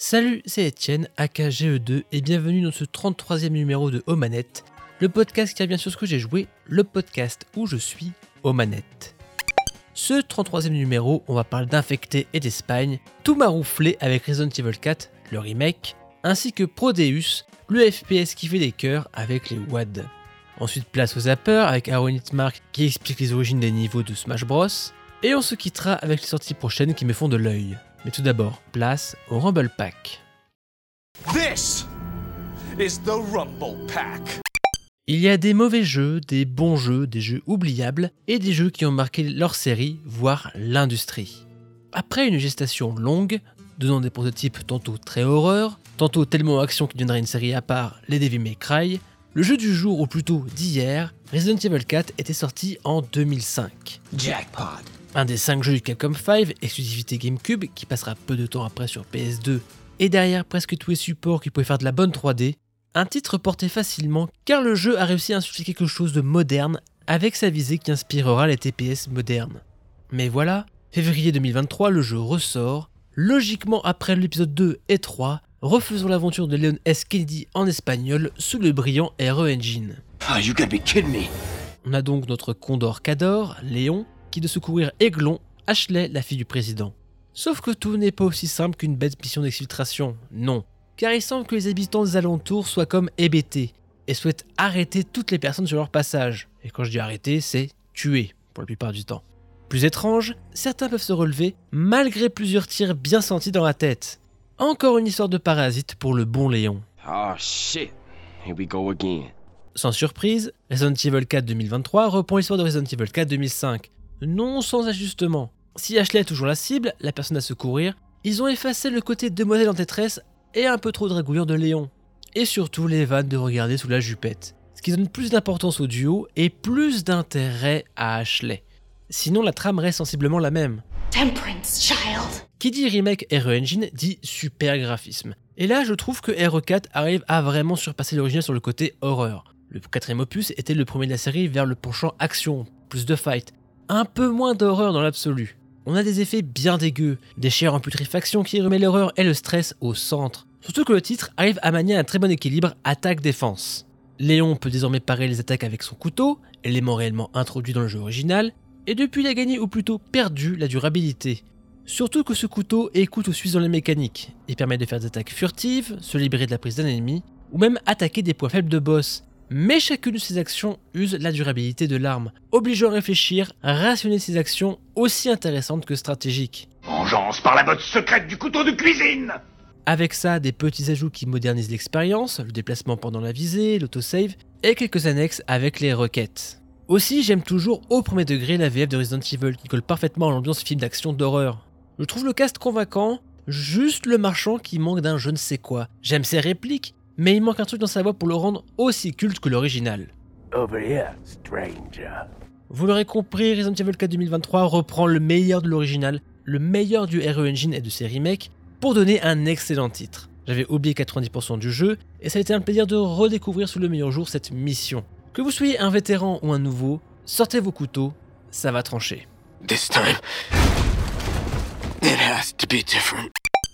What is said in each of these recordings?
Salut, c'est Etienne, AKGE2, et bienvenue dans ce 33e numéro de Omanette, le podcast qui revient sur ce que j'ai joué, le podcast où je suis aux manettes. Ce 33e numéro, on va parler d'infecté et d'Espagne, tout marouflé avec Resident Evil 4, le remake, ainsi que Prodeus, le FPS qui fait des cœurs avec les WAD. Ensuite, place aux zappers avec Aaron Mark qui explique les origines des niveaux de Smash Bros. Et on se quittera avec les sorties prochaines qui me font de l'œil. Mais tout d'abord, place au Rumble Pack. This is the Rumble Pack. Il y a des mauvais jeux, des bons jeux, des jeux oubliables et des jeux qui ont marqué leur série, voire l'industrie. Après une gestation longue, donnant des prototypes tantôt très horreur, tantôt tellement action qu'il deviendrait une série à part, les Devil May Cry, le jeu du jour, ou plutôt d'hier, Resident Evil 4 était sorti en 2005. Jackpot. Un des 5 jeux du Capcom 5, exclusivité GameCube, qui passera peu de temps après sur PS2, et derrière presque tous les supports qui pouvaient faire de la bonne 3D, un titre porté facilement car le jeu a réussi à insuffler quelque chose de moderne avec sa visée qui inspirera les TPS modernes. Mais voilà, février 2023, le jeu ressort, logiquement après l'épisode 2 et 3, refaisons l'aventure de Leon S. Kennedy en espagnol sous le brillant RE Engine. Oh, you gotta be kidding me. On a donc notre Condor Cador, Léon, qui de secourir Aiglon, Ashley, la fille du président. Sauf que tout n'est pas aussi simple qu'une bête mission d'exfiltration, non. Car il semble que les habitants des alentours soient comme hébétés et souhaitent arrêter toutes les personnes sur leur passage. Et quand je dis arrêter, c'est tuer, pour la plupart du temps. Plus étrange, certains peuvent se relever malgré plusieurs tirs bien sentis dans la tête. Encore une histoire de parasite pour le bon Léon. Oh shit. Here we go again. Sans surprise, Resident Evil 4 2023 reprend l'histoire de Resident Evil 4 2005. Non sans ajustement. Si Ashley est toujours la cible, la personne à secourir, ils ont effacé le côté demoiselle en détresse et un peu trop dragouilleur de Léon. Et surtout les vannes de regarder sous la jupette. Ce qui donne plus d'importance au duo et plus d'intérêt à Ashley. Sinon la trame reste sensiblement la même. Temperance, child. Qui dit remake RE Engine dit super graphisme. Et là je trouve que RE4 arrive à vraiment surpasser l'original sur le côté horreur. Le quatrième opus était le premier de la série vers le penchant action, plus de fight, un peu moins d'horreur dans l'absolu. On a des effets bien dégueux, des chairs en putréfaction qui remet l'horreur et le stress au centre. Surtout que le titre arrive à manier un très bon équilibre attaque-défense. Léon peut désormais parer les attaques avec son couteau, élément réellement introduit dans le jeu original, et depuis il a gagné ou plutôt perdu la durabilité. Surtout que ce couteau écoute au suisse dans les mécaniques, et permet de faire des attaques furtives, se libérer de la prise d'un ennemi, ou même attaquer des points faibles de boss, mais chacune de ces actions use la durabilité de l'arme, obligeant à réfléchir, à rationner ses actions aussi intéressantes que stratégiques. Vengeance par la botte secrète du couteau de cuisine. Avec ça, des petits ajouts qui modernisent l'expérience, le déplacement pendant la visée, l'autosave, et quelques annexes avec les requêtes. Aussi, j'aime toujours au premier degré la VF de Resident Evil qui colle parfaitement à l'ambiance film d'action d'horreur. Je trouve le cast convaincant, juste le marchand qui manque d'un je ne sais quoi. J'aime ses répliques, mais il manque un truc dans sa voix pour le rendre aussi culte que l'original. Over here, stranger. Vous l'aurez compris, Resident Evil 4 2023 reprend le meilleur de l'original, le meilleur du RE Engine et de ses remakes, pour donner un excellent titre. J'avais oublié 90% du jeu, et ça a été un plaisir de redécouvrir sous le meilleur jour cette mission. Que vous soyez un vétéran ou un nouveau, sortez vos couteaux, ça va trancher. This time. It has to be different.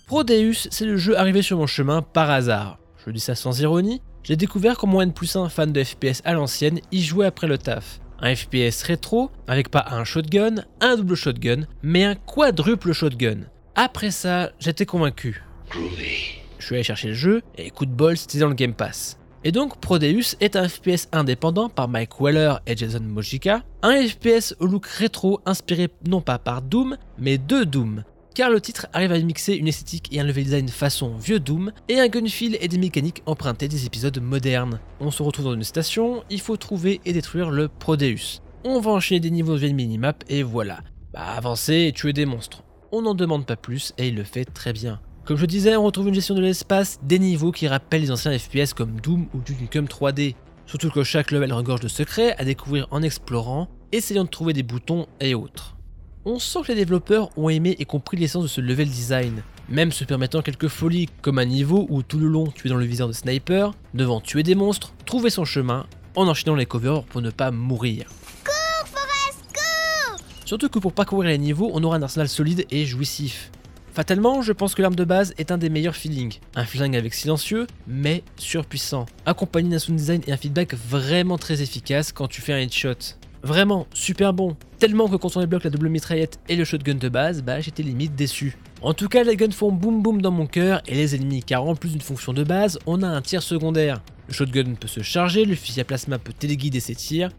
Prodeus, c'est le jeu arrivé sur mon chemin par hasard. Je dis ça sans ironie, j'ai découvert comment N plus 1 fan de FPS à l'ancienne y jouait après le taf. Un FPS rétro, avec pas un shotgun, un double shotgun, mais un quadruple shotgun. Après ça, j'étais convaincu. Je suis allé chercher le jeu, et coup de bol, c'était dans le Game Pass. Et donc, Prodeus est un FPS indépendant par Mike Weller et Jason Mojica, un FPS au look rétro inspiré non pas par Doom, mais de Doom, car le titre arrive à mixer une esthétique et un level design façon vieux Doom, et un gunfeel et des mécaniques empruntées des épisodes modernes. On se retrouve dans une station, il faut trouver et détruire le Prodeus. On va enchaîner des niveaux de minimap et voilà. Bah avancer et tuer des monstres. On n'en demande pas plus et il le fait très bien. Comme je disais, on retrouve une gestion de l'espace, des niveaux qui rappellent les anciens FPS comme Doom ou Duke Nukem 3D. Surtout que chaque level regorge de secrets à découvrir en explorant, essayant de trouver des boutons et autres. On sent que les développeurs ont aimé et compris l'essence de ce level design, même se permettant quelques folies comme un niveau où tout le long tu es dans le viseur de sniper, devant tuer des monstres, trouver son chemin, en enchaînant les covers pour ne pas mourir. Surtout que pour parcourir les niveaux, on aura un arsenal solide et jouissif. Fatalement, je pense que l'arme de base est un des meilleurs feelings. Un flingue avec silencieux, mais surpuissant, accompagné d'un sound design et un feedback vraiment très efficace quand tu fais un headshot. Vraiment, super bon. Tellement que quand on débloque la double mitraillette et le shotgun de base, bah j'étais limite déçu. En tout cas, les guns font boum boum dans mon cœur et les ennemis, car en plus d'une fonction de base, on a un tir secondaire. Le shotgun peut se charger, le fusil plasma peut téléguider ses tirs.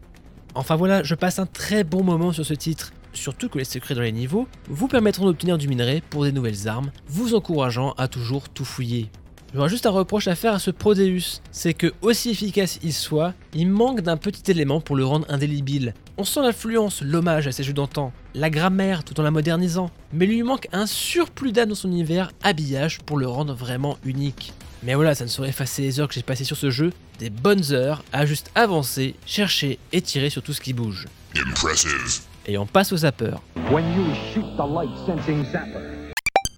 Enfin voilà, je passe un très bon moment sur ce titre surtout que les secrets dans les niveaux vous permettront d'obtenir du minerai pour des nouvelles armes, vous encourageant à toujours tout fouiller. J'aurais juste un reproche à faire à ce Prodeus, c'est que aussi efficace il soit, il manque d'un petit élément pour le rendre indélébile. On sent l'influence, l'hommage à ces jeux d'antan, la grammaire tout en la modernisant, mais lui manque un surplus d'âme dans son univers, habillage pour le rendre vraiment unique. Mais voilà, ça ne saurait effacer les heures que j'ai passées sur ce jeu, des bonnes heures à juste avancer, chercher et tirer sur tout ce qui bouge. Et on passe au zapper.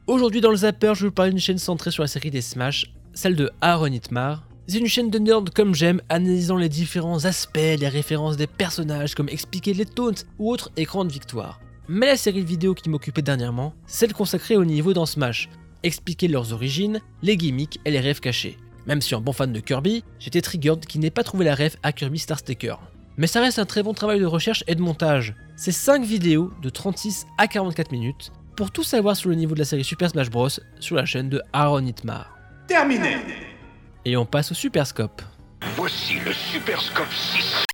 Aujourd'hui dans le zapper, je vais vous parler d'une chaîne centrée sur la série des Smash, celle de Aaron Itmar. C'est une chaîne de nerd comme j'aime, analysant les différents aspects, les références des personnages, comme expliquer les taunts ou autres écrans de victoire. Mais la série de vidéos qui m'occupait dernièrement, celle consacrée au niveau dans Smash, expliquer leurs origines, les gimmicks et les rêves cachés. Même si en bon fan de Kirby, j'étais triggered qui n'ait pas trouvé la rêve à Kirby Star Staker. Mais ça reste un très bon travail de recherche et de montage. C'est 5 vidéos de 36 à 44 minutes pour tout savoir sur le niveau de la série Super Smash Bros sur la chaîne de Aaron Itmar. Terminé Et on passe au Super Scope. Voici le Super Scope 6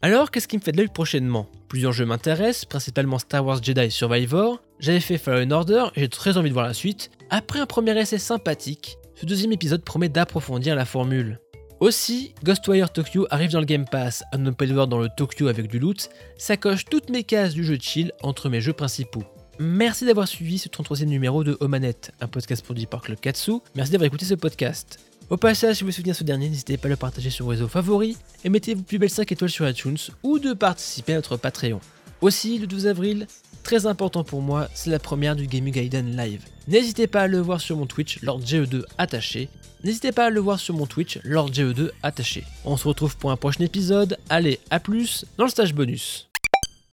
Alors, qu'est-ce qui me fait de l'œil prochainement? Plusieurs jeux m'intéressent, principalement Star Wars Jedi Survivor. J'avais fait Fallen Order et j'ai très envie de voir la suite. Après un premier essai sympathique, ce deuxième épisode promet d'approfondir la formule. Aussi, Ghostwire Tokyo arrive dans le Game Pass, un open world dans le Tokyo avec du loot, ça coche toutes mes cases du jeu de chill entre mes jeux principaux. Merci d'avoir suivi ce 33e numéro de Omanette, un podcast produit par Club Katsu. Merci d'avoir écouté ce podcast. Au passage, si vous souvenez ce dernier, n'hésitez pas à le partager sur vos réseaux favoris et mettez vos plus belles 5 étoiles sur iTunes ou de participer à notre Patreon. Aussi, le 12 avril, très important pour moi, c'est la première du Game Gaiden Live. N'hésitez pas à le voir sur mon Twitch, Lord GE2 attaché. N'hésitez pas à le voir sur mon Twitch, Lord GE2 attaché. On se retrouve pour un prochain épisode. Allez, à plus dans le stage bonus.